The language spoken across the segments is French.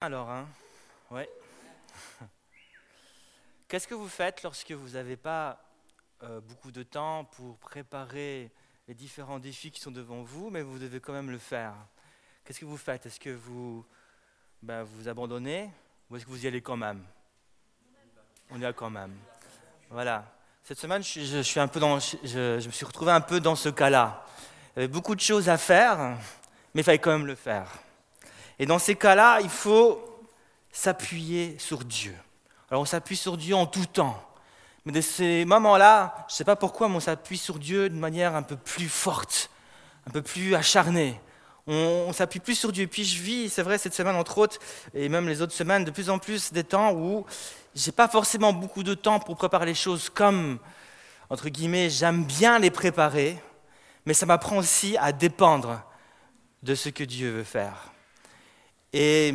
Alors, hein. Qu'est-ce que vous faites lorsque vous n'avez pas euh, beaucoup de temps pour préparer les différents défis qui sont devant vous, mais vous devez quand même le faire? Qu'est-ce que vous faites? Est-ce que vous ben, vous abandonnez ou est-ce que vous y allez quand même? On y va quand même. Voilà. Cette semaine, je, un peu dans, je, me suis retrouvé un peu dans ce cas-là. Il y avait beaucoup de choses à faire, mais il fallait quand même le faire. Et dans ces cas-là, il faut s'appuyer sur Dieu. Alors on s'appuie sur Dieu en tout temps. Mais dans ces moments-là, je ne sais pas pourquoi, mais on s'appuie sur Dieu de manière un peu plus forte, un peu plus acharnée. On, s'appuie plus sur Dieu. Puis je vis, c'est vrai, cette semaine entre autres, et même les autres semaines, de plus en plus des temps où j'ai pas forcément beaucoup de temps pour préparer les choses comme, entre guillemets, j'aime bien les préparer, mais ça m'apprend aussi à dépendre de ce que Dieu veut faire. Et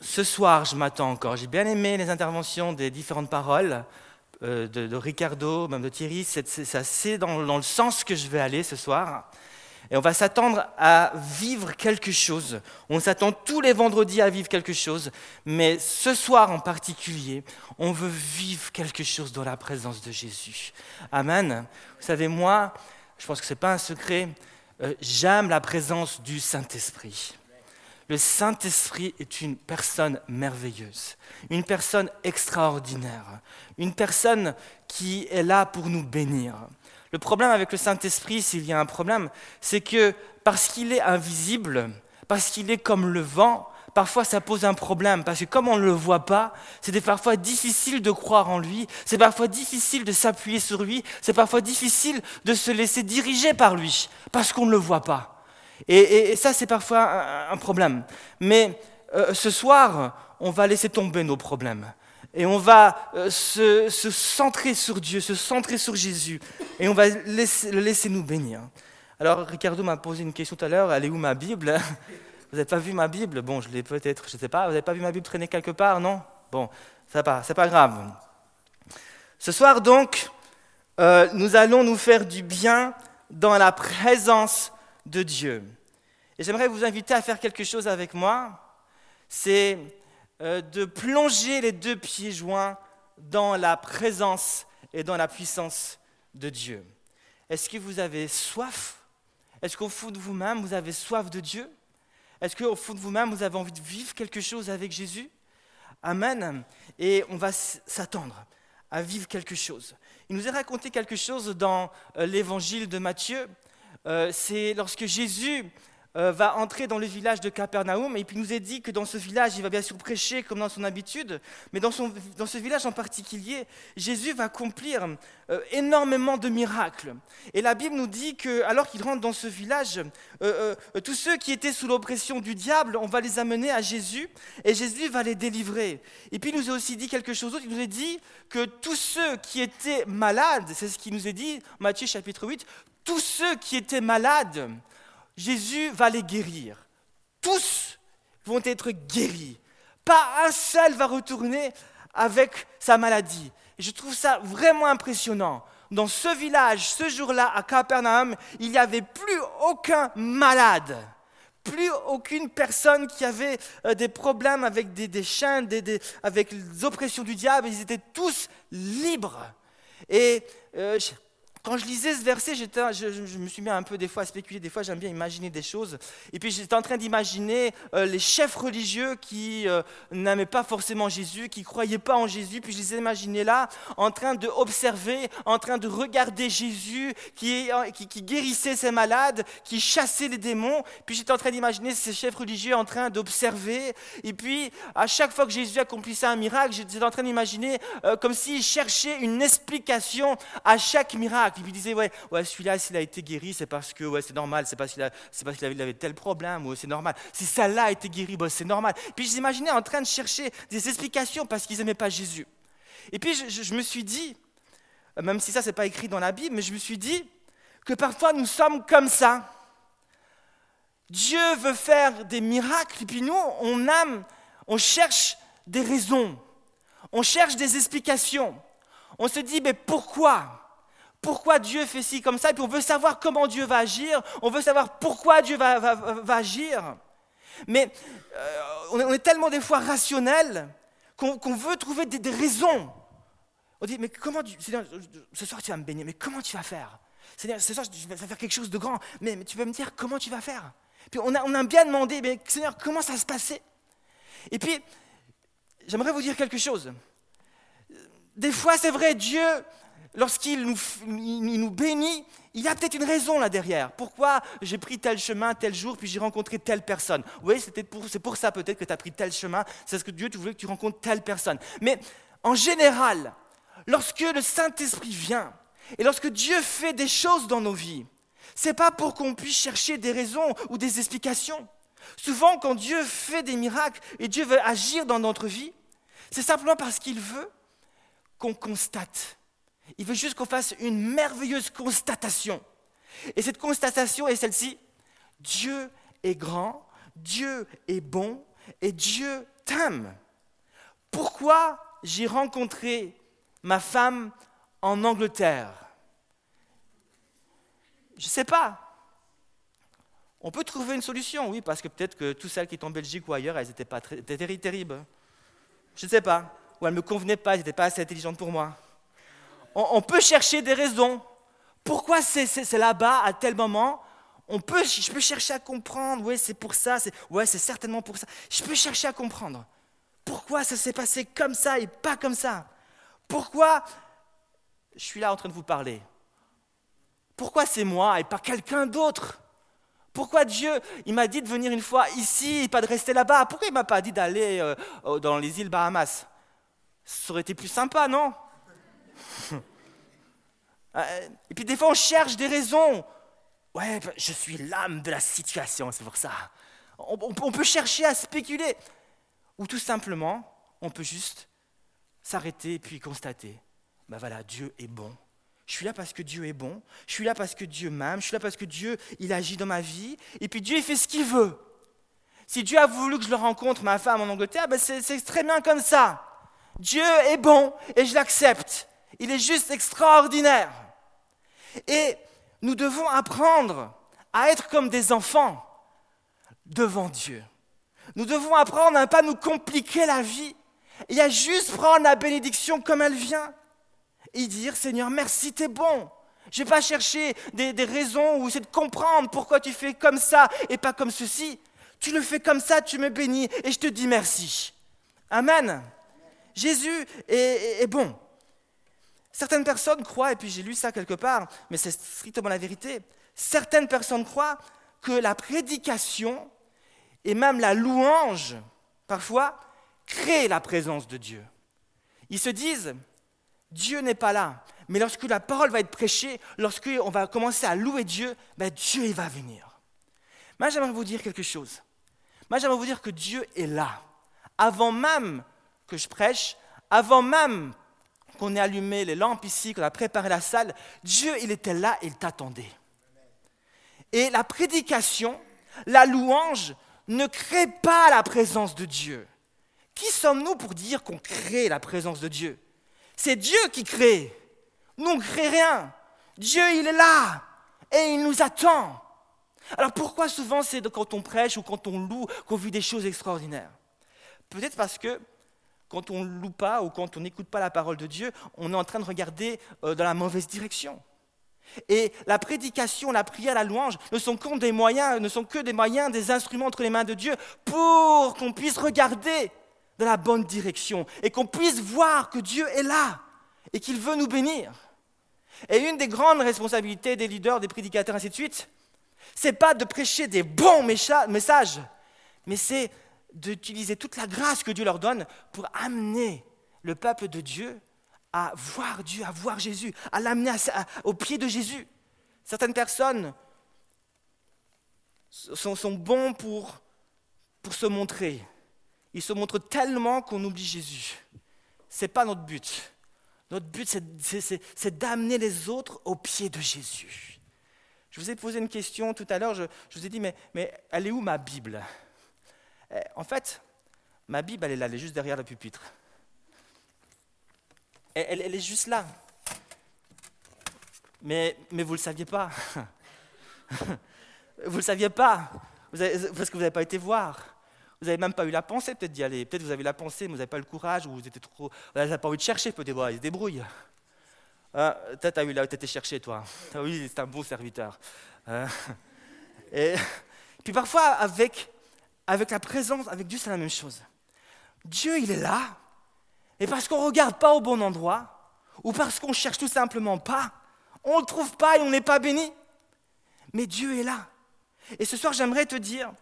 ce soir, je m'attends encore. J'ai bien aimé les interventions des différentes paroles euh, de, Ricardo, même de Thierry. C'est dans, le sens que je vais aller ce soir. Et on va s'attendre à vivre quelque chose. On s'attend tous les vendredis à vivre quelque chose. Mais ce soir en particulier, on veut vivre quelque chose dans la présence de Jésus. Amen. Vous savez, moi, je pense que ce n'est pas un secret, euh, j'aime la présence du Saint-Esprit. Le Saint-Esprit est une personne merveilleuse, une personne extraordinaire, une personne qui est là pour nous bénir. Le problème avec le Saint-Esprit, s'il y a un problème, c'est que parce qu'il est invisible, parce qu'il est comme le vent, parfois ça pose un problème, parce que comme on ne le voit pas, c'est parfois difficile de croire en lui, c'est parfois difficile de s'appuyer sur lui, c'est parfois difficile de se laisser diriger par lui, parce qu'on ne le voit pas. Et, ça, c'est parfois un, problème. Mais euh, ce soir, on va laisser tomber nos problèmes. Et on va euh, se, centrer sur Dieu, se centrer sur Jésus. Et on va laisser, le laisser nous bénir. Alors, Ricardo m'a posé une question tout à l'heure. Elle est où ma Bible? Vous n'avez pas vu ma Bible? Bon, je l'ai peut-être, je ne sais pas. Vous n'avez pas vu ma Bible traîner quelque part, non? Bon, ça va, c'est pas grave. Ce soir, donc, euh, nous allons nous faire du bien dans la présence de Dieu. Et j'aimerais vous inviter à faire quelque chose avec moi, c'est euh, de plonger les deux pieds joints dans la présence et dans la puissance de Dieu. Est-ce que vous avez soif? Est-ce qu'au fond de vous-même, vous avez soif de Dieu? Est-ce qu'au fond de vous-même, vous avez envie de vivre quelque chose avec Jésus? Amen. Et on va s'attendre à vivre quelque chose. Il nous est raconté quelque chose dans euh, l'évangile de Matthieu. Euh, c'est lorsque Jésus euh, va entrer dans le village de Capernaum et puis nous est dit que dans ce village, il va bien sûr prêcher comme dans son habitude, mais dans, ce village en particulier, Jésus va accomplir euh, énormément de miracles. Et la Bible nous dit que alors qu'il rentre dans ce village, euh, tous ceux qui étaient sous l'oppression du diable, on va les amener à Jésus et Jésus va les délivrer. Et puis il nous a aussi dit quelque chose d'autre, il nous a dit que tous ceux qui étaient malades, c'est ce qu'il nous est dit, Matthieu chapitre 8, tous ceux qui étaient malades, Jésus va les guérir. Tous vont être guéris. Pas un seul va retourner avec sa maladie. Je trouve ça vraiment impressionnant. Dans ce village, ce jour-là, à Capernaum, il n'y avait plus aucun malade, plus aucune personne qui avait euh, des problèmes avec des, des avec les oppressions du diable. Ils étaient tous libres. Et euh, quand je lisais ce verset, je, me suis mis un peu des fois à spéculer, des fois j'aime bien imaginer des choses. Et puis j'étais en train d'imaginer euh, les chefs religieux qui euh, n'aimaient pas forcément Jésus, qui ne croyaient pas en Jésus. Puis je les imaginais là, en train d'observer, en train de regarder Jésus qui, guérissait ses malades, qui chassait les démons. Puis j'étais en train d'imaginer ces chefs religieux en train d'observer. Et puis à chaque fois que Jésus accomplissait un miracle, j'étais en train d'imaginer euh, comme s'il cherchait une explication à chaque miracle. Il lui disait, ouais, ouais celui-là, s'il a été guéri, c'est parce que ouais, c'est normal, c'est parce qu'il avait, avait, tel problème, c'est normal. Si celle-là a été guérie, c'est normal. Puis j'imaginais en train de chercher des explications parce qu'ils n'aimaient pas Jésus. Et puis je, me suis dit, même si ça, c'est pas écrit dans la Bible, mais je me suis dit que parfois nous sommes comme ça. Dieu veut faire des miracles, et puis nous, on aime, on cherche des raisons, on cherche des explications. On se dit, mais pourquoi? Pourquoi Dieu fait ci comme ça, et puis on veut savoir comment Dieu va agir, on veut savoir pourquoi Dieu va, agir. Mais euh, on, est, tellement des fois rationnel qu'on veut trouver des, raisons. On dit, mais comment, tu, ce soir tu vas me baigner, mais comment tu vas faire? Seigneur, ce soir tu vas faire quelque chose de grand, mais, tu vas me dire comment tu vas faire? Puis on a, on a bien demandé, mais Seigneur, comment ça se passait Et puis, j'aimerais vous dire quelque chose. Des fois, c'est vrai, Dieu, lorsqu'il nous, bénit, il y a peut-être une raison là derrière. Pourquoi j'ai pris tel chemin tel jour, puis j'ai rencontré telle personne? Oui, c'est pour, pour ça peut-être que tu as pris tel chemin, c'est ce que Dieu tu que tu rencontres telle personne. Mais en général, lorsque le Saint-Esprit vient, et lorsque Dieu fait des choses dans nos vies, c'est pas pour qu'on puisse chercher des raisons ou des explications. Souvent, quand Dieu fait des miracles et Dieu veut agir dans notre vie, c'est simplement parce qu'il veut qu'on constate. Il veut juste qu'on fasse une merveilleuse constatation. Et cette constatation est celle-ci. Dieu est grand, Dieu est bon et Dieu t'aime. Pourquoi j'ai rencontré ma femme en Angleterre? Je ne sais pas. On peut trouver une solution, oui, parce que peut-être que toutes celles qui étaient en Belgique ou ailleurs, elles n'étaient pas très, terribles. Je ne sais pas. Ou elles ne me convenaient pas, elles n'étaient pas assez intelligentes pour moi. On, peut chercher des raisons. Pourquoi c'est là-bas à tel moment? On peut, Je peux chercher à comprendre. Oui, c'est pour ça. Ouais, c'est certainement pour ça. Je peux chercher à comprendre. Pourquoi ça s'est passé comme ça et pas comme ça? Pourquoi je suis là en train de vous parler Pourquoi c'est moi et pas quelqu'un d'autre? Pourquoi Dieu, il m'a dit de venir une fois ici et pas de rester là-bas? Pourquoi il m'a pas dit d'aller euh, dans les îles Bahamas? Ça aurait été plus sympa, non? Et puis des fois, on cherche des raisons. Ouais, ben, je suis l'âme de la situation, c'est pour ça. On, peut chercher à spéculer. Ou tout simplement, on peut juste s'arrêter et puis constater. Ben voilà, Dieu est bon je suis là parce que Dieu est bon. Je suis là parce que Dieu m'aime. Je suis là parce que Dieu, il agit dans ma vie. Et puis Dieu, il fait ce qu'il veut. Si Dieu a voulu que je le rencontre, ma femme en Angleterre, ben c'est très bien comme ça. Dieu est bon et je l'accepte. Il est juste extraordinaire. Et nous devons apprendre à être comme des enfants devant Dieu. Nous devons apprendre à ne pas nous compliquer la vie et à juste prendre la bénédiction comme elle vient et dire Seigneur, merci, tu es bon. Je vais pas chercher des, raisons ou essayer de comprendre pourquoi tu fais comme ça et pas comme ceci. Tu le fais comme ça, tu me bénis et je te dis merci. Amen. Jésus est, bon. Certaines personnes croient, et puis j'ai lu ça quelque part, mais c'est strictement la vérité, certaines personnes croient que la prédication et même la louange, parfois, créent la présence de Dieu. Ils se disent, Dieu n'est pas là. Mais lorsque la parole va être prêchée, lorsqu'on va commencer à louer Dieu, ben Dieu il va venir. Moi, j'aimerais vous dire quelque chose. Moi, j'aimerais vous dire que Dieu est là. Avant même que je prêche, avant même qu'on ait allumé les lampes ici, qu'on a préparé la salle, Dieu, il était là il t'attendait. Et la prédication, la louange, ne crée pas la présence de Dieu. Qui sommes-nous pour dire qu'on crée la présence de Dieu? C'est Dieu qui crée. Nous, on ne crée rien. Dieu, il est là et il nous attend. Alors pourquoi souvent c'est quand on prêche ou quand on loue qu'on vit des choses extraordinaires? Peut-être parce que quand on ne loue pas ou quand on n'écoute pas la parole de Dieu, on est en train de regarder euh, dans la mauvaise direction. Et la prédication, la prière, la louange ne sont que des moyens, ne sont que des moyens, des instruments entre les mains de Dieu pour qu'on puisse regarder dans la bonne direction et qu'on puisse voir que Dieu est là et qu'il veut nous bénir. Et une des grandes responsabilités des leaders, des prédicateurs, ainsi de suite, c'est pas de prêcher des bons messages, mais c'est d'utiliser toute la grâce que Dieu leur donne pour amener le peuple de Dieu à voir Dieu, à voir Jésus, à l'amener au pied de Jésus. Certaines personnes sont, bons pour, pour se montrer, il se montre tellement qu'on oublie Jésus. Ce n'est pas notre but. Notre but, c'est d'amener les autres au pied de Jésus. Je vous ai posé une question tout à l'heure, je, vous ai dit, mais, mais elle est où ma Bible? En fait, ma Bible, elle est là, elle est juste derrière le pupitre. Elle, elle, est juste là. Mais, mais vous ne le saviez pas. vous ne le saviez pas. parce que vous n'avez pas été voir. Vous n'avez même pas eu la pensée peut-être d'y aller. Peut-être vous avez la pensée, mais vous n'avez pas le courage, ou vous étiez trop. Vous n'avez pas envie de chercher, peut-être. Ils se débrouillent. Ah, tu as eu là, été cherché, toi. Oui, c'est un beau serviteur. Ah. et puis parfois, avec, avec la présence, avec Dieu, c'est la même chose. Dieu, il est là. Et parce qu'on ne regarde pas au bon endroit, ou parce qu'on cherche tout simplement pas, on ne le trouve pas et on n'est pas béni. Mais Dieu est là. Et ce soir, j'aimerais te dire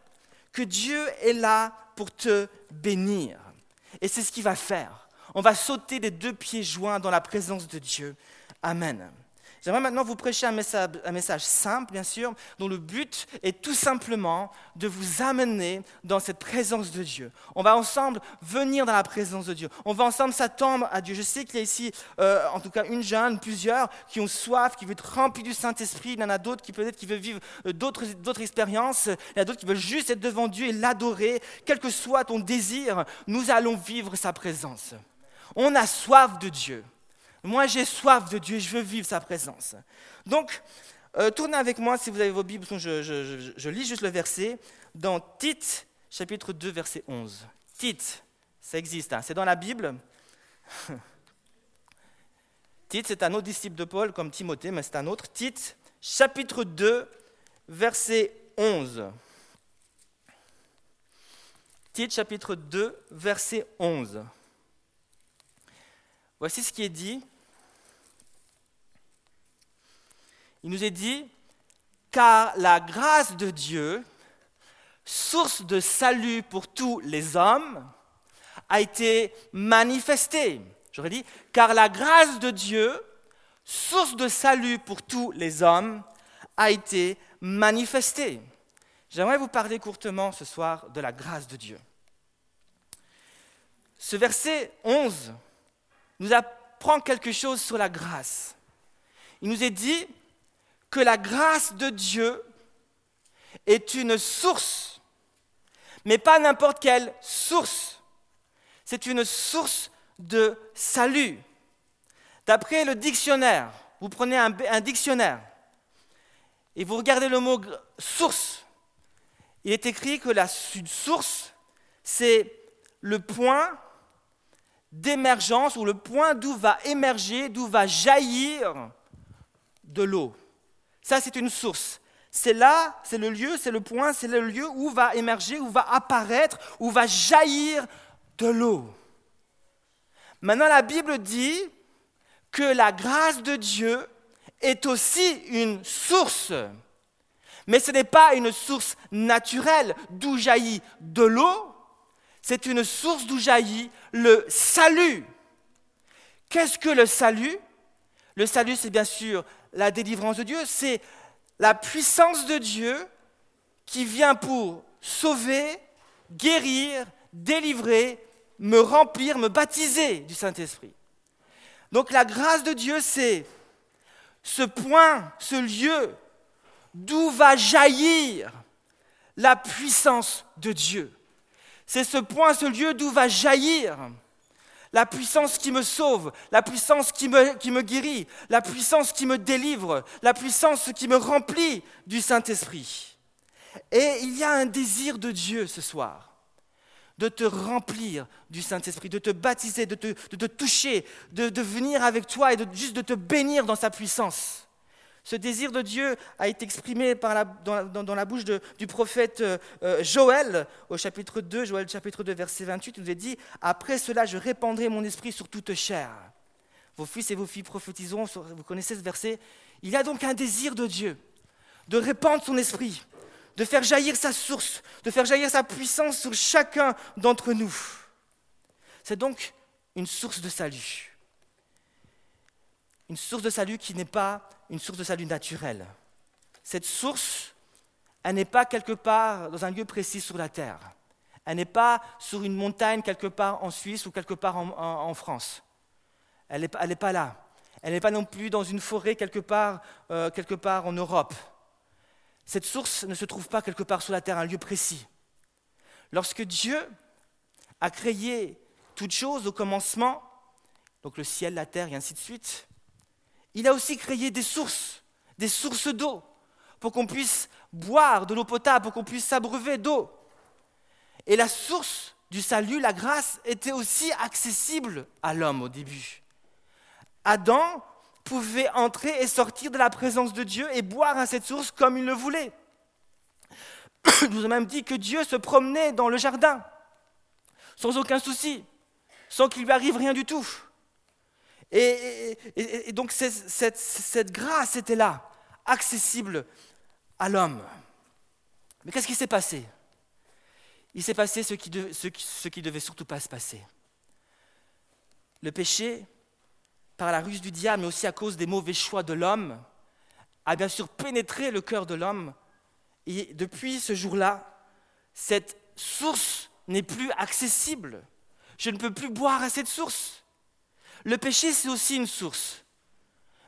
que Dieu est là pour te bénir. Et c'est ce qu'il va faire. On va sauter des deux pieds joints dans la présence de Dieu. Amen. J'aimerais maintenant vous prêcher un message, simple, bien sûr, dont le but est tout simplement de vous amener dans cette présence de Dieu. On va ensemble venir dans la présence de Dieu. On va ensemble s'attendre à Dieu. Je sais qu'il y a ici, euh, en tout cas, une jeune, plusieurs, qui ont soif, qui veulent être remplis du Saint-Esprit. Il y en a d'autres qui peut-être qui veulent vivre euh, d'autres, d'autres expériences. Il y en a d'autres qui veulent juste être devant Dieu et l'adorer. Quel que soit ton désir, nous allons vivre sa présence. On a soif de Dieu. Moi, j'ai soif de Dieu, je veux vivre sa présence. Donc, euh, tournez avec moi, si vous avez vos Bibles, je, lis juste le verset, dans Tite, chapitre 2, verset 11. Tite, ça existe, hein, c'est dans la Bible. Tite, c'est un autre disciple de Paul, comme Timothée, mais c'est un autre. Tite, chapitre 2, verset 11. Tite, chapitre 2, verset 11. Voici ce qui est dit. Il nous est dit, car la grâce de Dieu, source de salut pour tous les hommes, a été manifestée. J'aurais dit, car la grâce de Dieu, source de salut pour tous les hommes, a été manifestée. J'aimerais vous parler courtement ce soir de la grâce de Dieu. Ce verset 11 nous apprend quelque chose sur la grâce. Il nous est dit, que la grâce de Dieu est une source, mais pas n'importe quelle source. C'est une source de salut. D'après le dictionnaire, vous prenez un, dictionnaire et vous regardez le mot source. Il est écrit que la source, c'est le point d'émergence ou le point d'où va émerger, d'où va jaillir de l'eau. Ça, c'est une source. C'est là, c'est le lieu, c'est le point, c'est le lieu où va émerger, où va apparaître, où va jaillir de l'eau. Maintenant, la Bible dit que la grâce de Dieu est aussi une source. Mais ce n'est pas une source naturelle d'où jaillit de l'eau, c'est une source d'où jaillit le salut. Qu'est-ce que le salut? Le salut, c'est bien sûr la délivrance de Dieu, c'est la puissance de Dieu qui vient pour sauver, guérir, délivrer, me remplir, me baptiser du Saint-Esprit. Donc la grâce de Dieu, c'est ce point, ce lieu d'où va jaillir la puissance de Dieu. C'est ce point, ce lieu d'où va jaillir la puissance qui me sauve, la puissance qui me, guérit, la puissance qui me délivre, la puissance qui me remplit du Saint-Esprit. Et il y a un désir de Dieu ce soir, de te remplir du Saint-Esprit, de te baptiser, de te, de te toucher, de, de, venir avec toi et de, juste de te bénir dans sa puissance. Ce désir de Dieu a été exprimé dans, la, bouche du prophète euh, euh, Joël au chapitre 2, Joël chapitre 2, verset 28, il nous est dit, Après cela, je répandrai mon esprit sur toute chair. Vos fils et vos filles prophétiseront, vous connaissez ce verset. Il y a donc un désir de Dieu de répandre son esprit, de faire jaillir sa source, de faire jaillir sa puissance sur chacun d'entre nous. C'est donc une source de salut. Une source de salut qui n'est pas une source de salut naturelle. Cette source, elle n'est pas quelque part dans un lieu précis sur la terre. Elle n'est pas sur une montagne quelque part en Suisse ou quelque part en, France. Elle n'est pas là. Elle n'est pas non plus dans une forêt quelque part, euh, quelque part en Europe. Cette source ne se trouve pas quelque part sur la terre, un lieu précis. Lorsque Dieu a créé toutes choses au commencement, donc le ciel, la terre et ainsi de suite, il a aussi créé des sources, des sources d'eau, pour qu'on puisse boire de l'eau potable pour qu'on puisse s'abreuver d'eau. Et la source du salut, la grâce, était aussi accessible à l'homme au début. Adam pouvait entrer et sortir de la présence de Dieu et boire à cette source comme il le voulait. Je vous ai même dit que Dieu se promenait dans le jardin sans aucun souci, sans qu'il lui arrive rien du tout. Et, donc cette, grâce était là, accessible à l'homme. Mais qu'est-ce qui s'est passé? Il s'est passé ce qui, qui devait surtout pas se passer. Le péché, par la ruse du diable, mais aussi à cause des mauvais choix de l'homme, a bien sûr pénétré le cœur de l'homme. Et depuis ce jour-là, cette source n'est plus accessible. Je ne peux plus boire à cette source. Le péché, c'est aussi une source,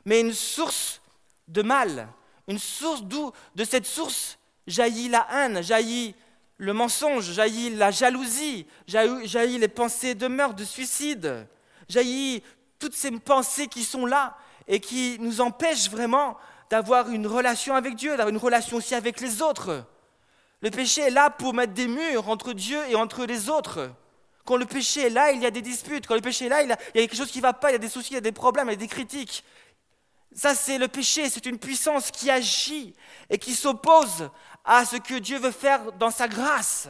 mais une source de mal, une source d'où de cette source jaillit la haine, jaillit le mensonge, jaillit la jalousie, jaillit les pensées de meurtre, de suicide, jaillit toutes ces pensées qui sont là et qui nous empêchent vraiment d'avoir une relation avec Dieu, d'avoir une relation aussi avec les autres. Le péché est là pour mettre des murs entre Dieu et entre les autres. Quand le péché est là, il y a des disputes. Quand le péché est là, il y a, quelque chose qui ne va pas, il y a des soucis, il y a des problèmes, il y a des critiques. Ça, c'est le péché, c'est une puissance qui agit et qui s'oppose à ce que Dieu veut faire dans sa grâce.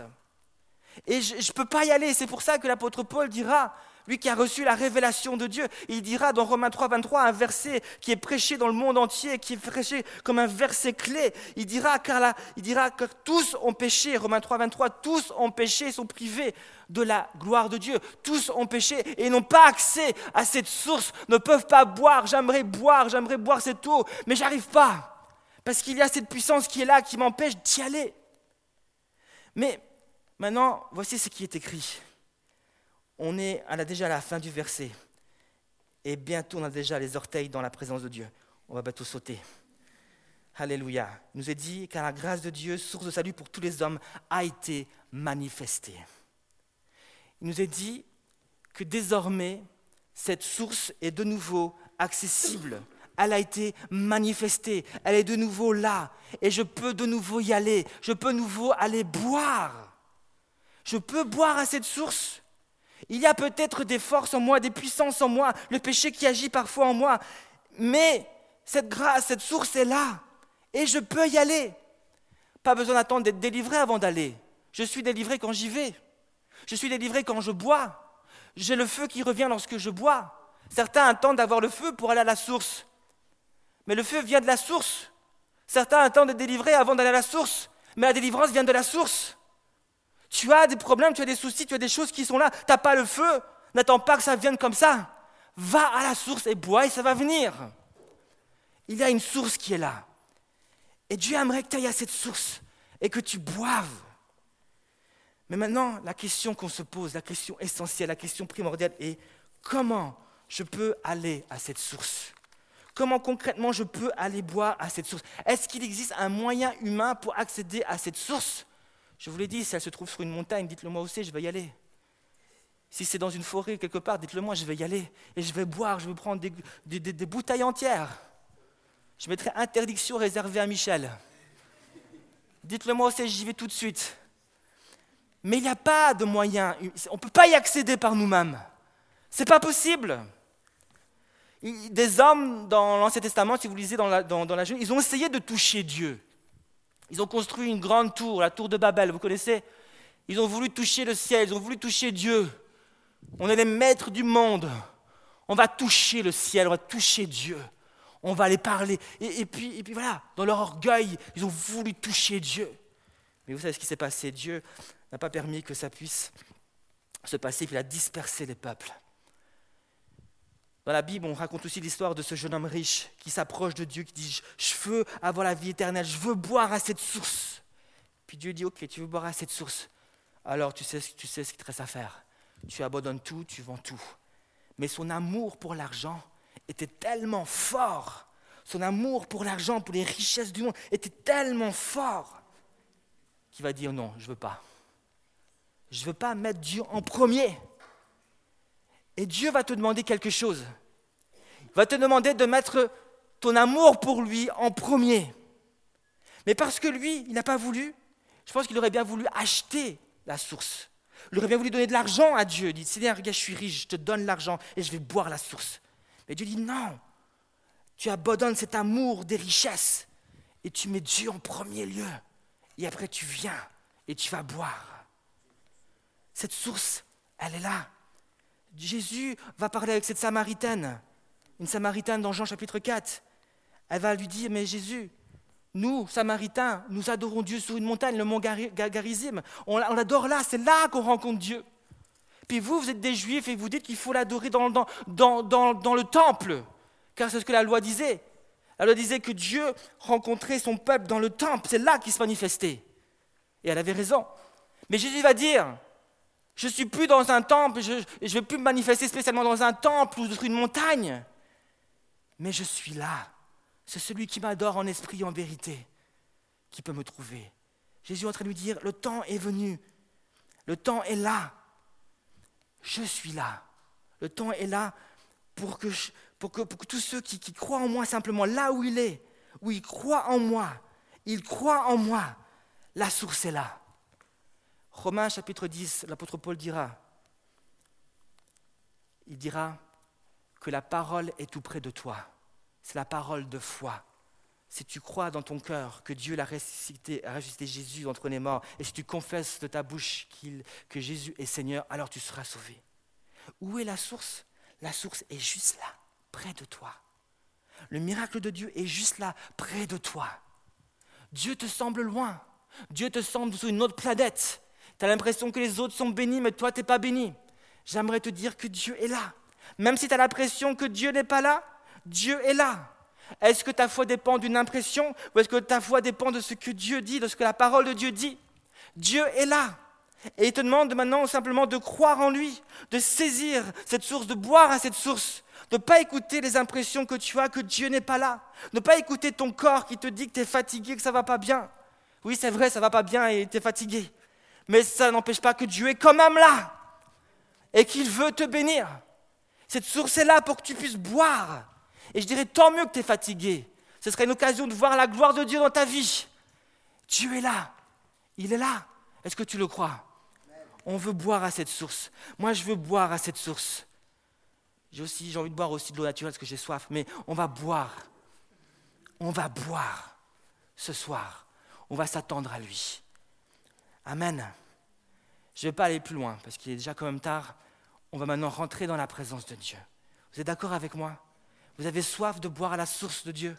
Et je ne peux pas y aller. C'est pour ça que l'apôtre Paul dira lui qui a reçu la révélation de Dieu. Il dira dans Romains 3, 23, un verset qui est prêché dans le monde entier, qui est prêché comme un verset clé. Il dira, car là, il dira que tous ont péché, Romains 3, 23, tous ont péché, sont privés de la gloire de Dieu. Tous ont péché et n'ont pas accès à cette source, ne peuvent pas boire. J'aimerais boire, j'aimerais boire cette eau, mais j'arrive pas. Parce qu'il y a cette puissance qui est là, qui m'empêche d'y aller. Mais maintenant, voici ce qui est écrit on est a déjà à la fin du verset. Et bientôt, on a déjà les orteils dans la présence de Dieu. On va bientôt sauter. Alléluia. Il nous est dit car la grâce de Dieu, source de salut pour tous les hommes, a été manifestée. Il nous est dit que désormais, cette source est de nouveau accessible. Elle a été manifestée. Elle est de nouveau là. Et je peux de nouveau y aller. Je peux de nouveau aller boire. Je peux boire à cette source. Il y a peut-être des forces en moi, des puissances en moi, le péché qui agit parfois en moi, mais cette grâce, cette source est là, et je peux y aller. Pas besoin d'attendre d'être délivré avant d'aller. Je suis délivré quand j'y vais. Je suis délivré quand je bois. J'ai le feu qui revient lorsque je bois. Certains attendent d'avoir le feu pour aller à la source. Mais le feu vient de la source. Certains attendent d'être délivrés avant d'aller à la source. Mais la délivrance vient de la source. Tu as des problèmes, tu as des soucis, tu as des choses qui sont là. Tu n'as pas le feu. N'attends pas que ça vienne comme ça. Va à la source et bois et ça va venir. Il y a une source qui est là. Et Dieu aimerait que tu ailles à cette source et que tu boives. Mais maintenant, la question qu'on se pose, la question essentielle, la question primordiale est comment je peux aller à cette source? Comment concrètement je peux aller boire à cette source? Est-ce qu'il existe un moyen humain pour accéder à cette source? Je vous l'ai dit, si elle se trouve sur une montagne, dites-le moi aussi, je vais y aller. Si c'est dans une forêt quelque part, dites-le moi, je vais y aller. Et je vais boire, je vais prendre des, bouteilles entières. Je mettrai interdiction réservée à Michel. Dites-le moi aussi, j'y vais tout de suite. Mais il n'y a pas de moyen. On ne peut pas y accéder par nous-mêmes. Ce n'est pas possible. Des hommes dans l'Ancien Testament, si vous lisez dans la, dans, dans la ils ont essayé de toucher Dieu. Ils ont construit une grande tour, la tour de Babel, vous connaissez? Ils ont voulu toucher le ciel, ils ont voulu toucher Dieu. On est les maîtres du monde. On va toucher le ciel, on va toucher Dieu. On va aller parler. Et, puis, et puis voilà, dans leur orgueil, ils ont voulu toucher Dieu. Mais vous savez ce qui s'est passé? Dieu n'a pas permis que ça puisse se passer, il a dispersé les peuples. Dans la Bible, on raconte aussi l'histoire de ce jeune homme riche qui s'approche de Dieu, qui dit Je veux avoir la vie éternelle, je veux boire à cette source. Puis Dieu dit Ok, tu veux boire à cette source. Alors tu sais, tu sais ce qu'il te reste à faire. Tu abandonnes tout, tu vends tout. Mais son amour pour l'argent était tellement fort. Son amour pour l'argent, pour les richesses du monde était tellement fort qu'il va dire Non, je ne veux pas. Je ne veux pas mettre Dieu en premier. Et Dieu va te demander quelque chose. Il va te demander de mettre ton amour pour lui en premier. Mais parce que lui, il n'a pas voulu, je pense qu'il aurait bien voulu acheter la source. Il aurait bien voulu donner de l'argent à Dieu. Il dit, Seigneur, regarde, je suis riche, je te donne l'argent et je vais boire la source. Mais Dieu dit, non, tu abandonnes cet amour des richesses et tu mets Dieu en premier lieu. Et après, tu viens et tu vas boire. Cette source, elle est là. Jésus va parler avec cette Samaritaine, une Samaritaine dans Jean chapitre 4. Elle va lui dire, mais Jésus, nous, Samaritains, nous adorons Dieu sur une montagne, le mont Garizim. On, l'adore là, c'est là qu'on rencontre Dieu. Puis vous, vous êtes des Juifs et vous dites qu'il faut l'adorer dans, dans, le temple, car c'est ce que la loi disait. La loi disait que Dieu rencontrait son peuple dans le temple, c'est là qu'il se manifestait. Et elle avait raison. Mais Jésus va dire, je ne suis plus dans un temple, je ne vais plus me manifester spécialement dans un temple ou sur une montagne, mais je suis là c'est celui qui m'adore en esprit et en vérité qui peut me trouver. Jésus est en train de lui dire, le temps est venu, le temps est là, je suis là. Le temps est là pour que, tous ceux qui, qui croient en moi simplement, là où il est, où il croit en moi, il croit en moi, la source est là. Romains chapitre 10, l'apôtre Paul dira, il dira que la parole est tout près de toi c'est la parole de foi. Si tu crois dans ton cœur que Dieu l'a ressuscité, a ressuscité Jésus d'entre les morts, et si tu confesses de ta bouche que Jésus est Seigneur, alors tu seras sauvé. Où est la source? La source est juste là, près de toi. Le miracle de Dieu est juste là, près de toi. Dieu te semble loin. Dieu te semble sur une autre planète. Tu l'impression que les autres sont bénis, mais toi, tu n'es pas béni. J'aimerais te dire que Dieu est là. Même si tu as l'impression que Dieu n'est pas là, Dieu est là. Est-ce que ta foi dépend d'une impression ou est-ce que ta foi dépend de ce que Dieu dit, de ce que la parole de Dieu dit? Dieu est là. Et il te demande maintenant simplement de croire en lui, de saisir cette source, de boire à cette source, de ne pas écouter les impressions que tu as que Dieu n'est pas là, ne pas écouter ton corps qui te dit que tu es fatigué, que ça va pas bien. Oui, c'est vrai, ça va pas bien et tu es fatigué. Mais ça n'empêche pas que Dieu est quand même là et qu'il veut te bénir. Cette source est là pour que tu puisses boire et je dirais, tant mieux que tu es fatigué. Ce serait une occasion de voir la gloire de Dieu dans ta vie. Dieu est là. Il est là. Est-ce que tu le crois? On veut boire à cette source. Moi, je veux boire à cette source. J'ai aussi, j'ai envie de boire aussi de l'eau naturelle parce que j'ai soif. Mais on va boire. On va boire ce soir. On va s'attendre à lui. Amen. Je ne vais pas aller plus loin parce qu'il est déjà quand même tard. On va maintenant rentrer dans la présence de Dieu. Vous êtes d'accord avec moi? Vous avez soif de boire à la source de Dieu?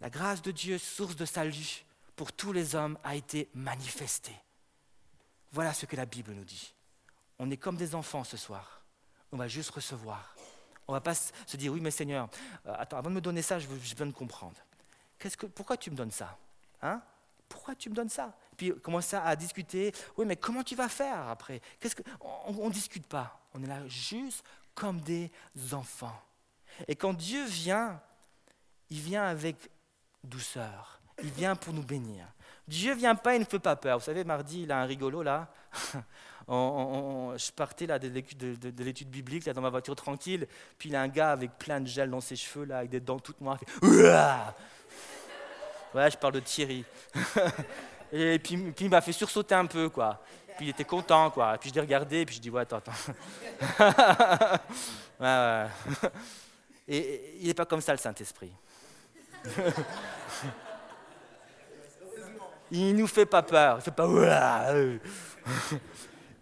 La grâce de Dieu, source de salut pour tous les hommes, a été manifestée. Voilà ce que la Bible nous dit. On est comme des enfants ce soir. On va juste recevoir. On ne va pas se dire, oui, mais Seigneur, euh, attends, avant de me donner ça, je veux, de comprendre. Pourquoi tu me donnes ça? Hein? Pourquoi tu me donnes ça? Puis commencer à discuter, oui, mais comment tu vas faire après? Que, On ne discute pas. On est là juste comme des enfants. Et quand Dieu vient, il vient avec douceur. Il vient pour nous bénir. Dieu vient pas, il ne fait pas peur. Vous savez, mardi, il a un rigolo là. je partais là de, l'étude biblique là, dans ma voiture tranquille, puis il a un gars avec plein de gel dans ses cheveux là, avec des dents toutes noires. ouais, je parle de Thierry. et puis, puis il m'a fait sursauter un peu quoi. Puis il était content quoi. Puis je l'ai regardé, puis je dis ouais attends attends. ouais, ouais. Et il n'est pas comme ça le Saint-Esprit. il ne nous fait pas peur. Il fait pas.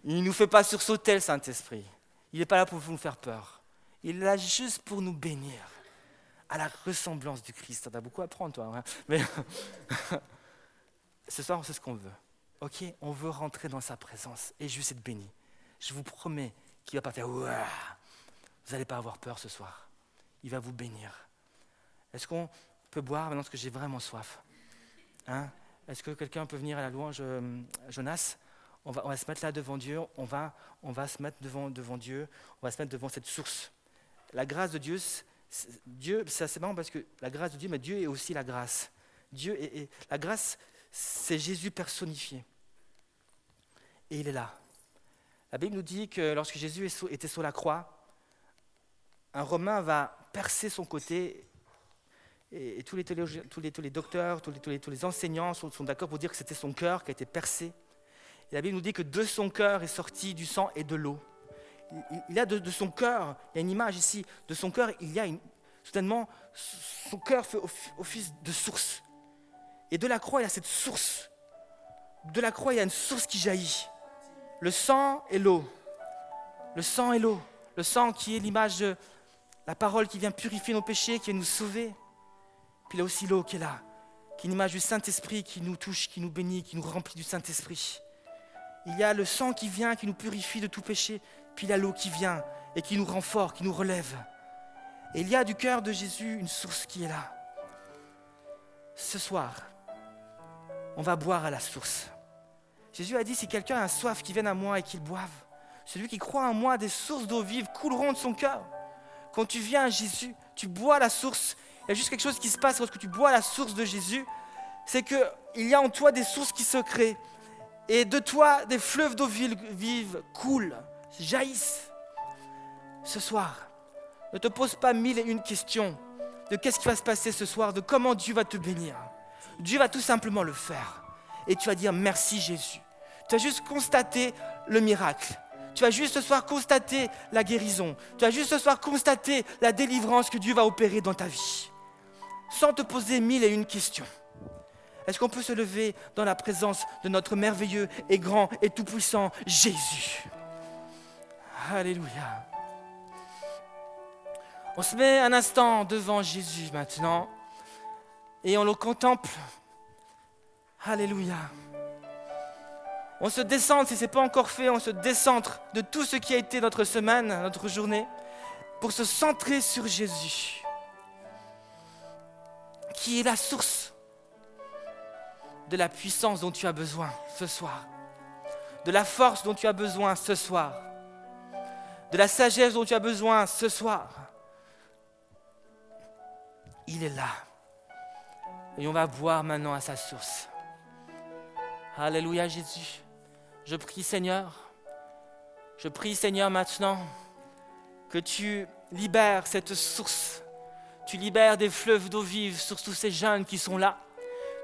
il nous fait pas sursauter le Saint-Esprit. Il n'est pas là pour nous faire peur. Il est là juste pour nous bénir à la ressemblance du Christ. Tu as beaucoup à apprendre, toi. Hein. Mais ce soir, c'est ce qu'on veut. Ok On veut rentrer dans sa présence et juste être béni. Je vous promets qu'il ne va pas faire. Vous n'allez pas avoir peur ce soir il va vous bénir. Est-ce qu'on peut boire maintenant parce que j'ai vraiment soif? Hein? Est-ce que quelqu'un peut venir à la louange, euh, Jonas? On va, on va, se mettre là devant Dieu, on va, on va se mettre devant, devant Dieu, on va se mettre devant cette source. La grâce de Dieu, Dieu, c'est assez marrant parce que la grâce de Dieu, mais Dieu est aussi la grâce. Dieu est, la grâce, c'est Jésus personnifié. Et il est là. La Bible nous dit que lorsque Jésus était sur la croix, un Romain va percer son côté et, tous, les tous, les, docteurs, tous les, tous enseignants sont, d'accord pour dire que c'était son cœur qui a été percé. Et la Bible nous dit que de son cœur est sorti du sang et de l'eau. Il, y a de, son cœur, il y a une image ici, de son cœur, il y a une, soudainement, son cœur fait office de source. Et de la croix, il y a cette source. De la croix, il y a une source qui jaillit. Le sang et l'eau. Le sang et l'eau. Le sang qui est l'image de la parole qui vient purifier nos péchés, qui vient nous sauver. Puis il y a aussi l'eau qui est là, qui est l'image du Saint-Esprit qui nous touche, qui nous bénit, qui nous remplit du Saint-Esprit. Il y a le sang qui vient, qui nous purifie de tout péché. Puis il y a l'eau qui vient et qui nous rend fort, qui nous relève. Et il y a du cœur de Jésus une source qui est là. Ce soir, on va boire à la source. Jésus a dit, si quelqu'un a soif, qu'il vienne à moi et qu'il boive. Celui qui croit en moi, des sources d'eau vive couleront de son cœur. Quand tu viens à Jésus, tu bois la source. Il y a juste quelque chose qui se passe lorsque tu bois la source de Jésus. C'est qu'il y a en toi des sources qui se créent. Et de toi, des fleuves d'eau vive coulent, jaillissent. Ce soir, ne te pose pas mille et une questions de qu'est-ce qui va se passer ce soir, de comment Dieu va te bénir. Dieu va tout simplement le faire. Et tu vas dire merci Jésus. Tu vas juste constater le miracle. Tu vas juste ce soir constater la guérison. Tu vas juste ce soir constater la délivrance que Dieu va opérer dans ta vie. Sans te poser mille et une questions. Est-ce qu'on peut se lever dans la présence de notre merveilleux et grand et tout-puissant Jésus? Alléluia. On se met un instant devant Jésus maintenant et on le contemple. Alléluia. On se descend, si ce n'est pas encore fait, on se décentre de tout ce qui a été notre semaine, notre journée, pour se centrer sur Jésus, qui est la source de la puissance dont tu as besoin ce soir, de la force dont tu as besoin ce soir, de la sagesse dont tu as besoin ce soir. Il est là. Et on va boire maintenant à sa source. Alléluia Jésus. Je prie Seigneur, je prie Seigneur maintenant que tu libères cette source. Tu libères des fleuves d'eau vive sur tous ces jeunes qui sont là.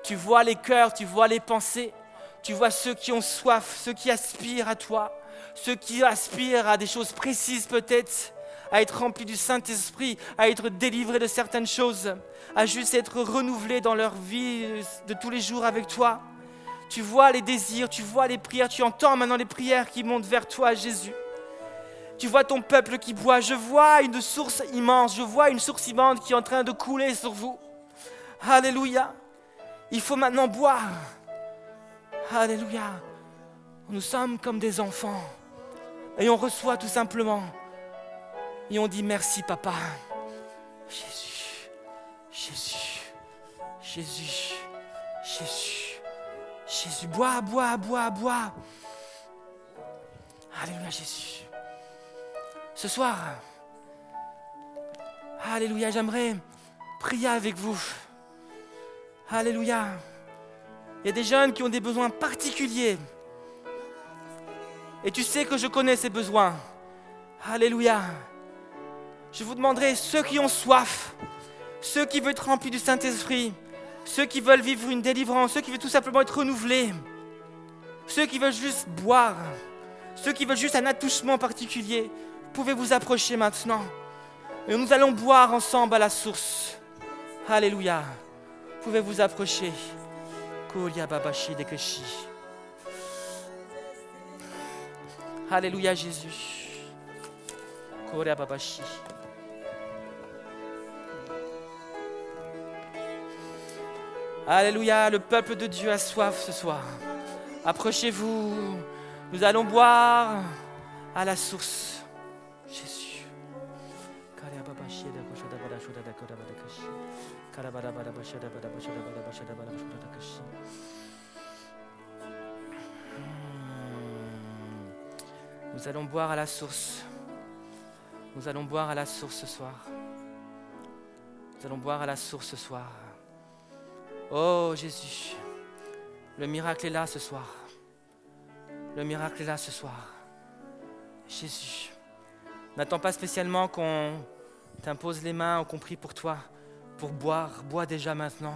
Tu vois les cœurs, tu vois les pensées. Tu vois ceux qui ont soif, ceux qui aspirent à toi, ceux qui aspirent à des choses précises peut-être, à être remplis du Saint-Esprit, à être délivrés de certaines choses, à juste être renouvelés dans leur vie de tous les jours avec toi. Tu vois les désirs, tu vois les prières, tu entends maintenant les prières qui montent vers toi, Jésus. Tu vois ton peuple qui boit. Je vois une source immense, je vois une source immense qui est en train de couler sur vous. Alléluia. Il faut maintenant boire. Alléluia. Nous sommes comme des enfants. Et on reçoit tout simplement et on dit merci papa. Jésus, Jésus, Jésus, Jésus, Jésus. Bois, bois, bois, bois. Alléluia Jésus. Ce soir, Alléluia, j'aimerais prier avec vous. Alléluia. Il y a des jeunes qui ont des besoins particuliers. Et tu sais que je connais ces besoins. Alléluia je vous demanderai ceux qui ont soif, ceux qui veulent être remplis du Saint-Esprit, ceux qui veulent vivre une délivrance, ceux qui veulent tout simplement être renouvelés, ceux qui veulent juste boire, ceux qui veulent juste un attouchement particulier, pouvez vous approcher maintenant. Et nous allons boire ensemble à la source. Alléluia. Pouvez vous approcher. Alléluia Jésus. Alléluia, le peuple de Dieu a soif ce soir. Approchez-vous, nous allons boire à la source. Jésus. Nous allons boire à la source. Nous allons boire à la source ce soir. Nous allons boire à la source ce soir. Oh Jésus, le miracle est là ce soir. Le miracle est là ce soir. Jésus, n'attends pas spécialement qu'on t'impose les mains ou qu'on prie pour toi. pour boire, bois déjà maintenant.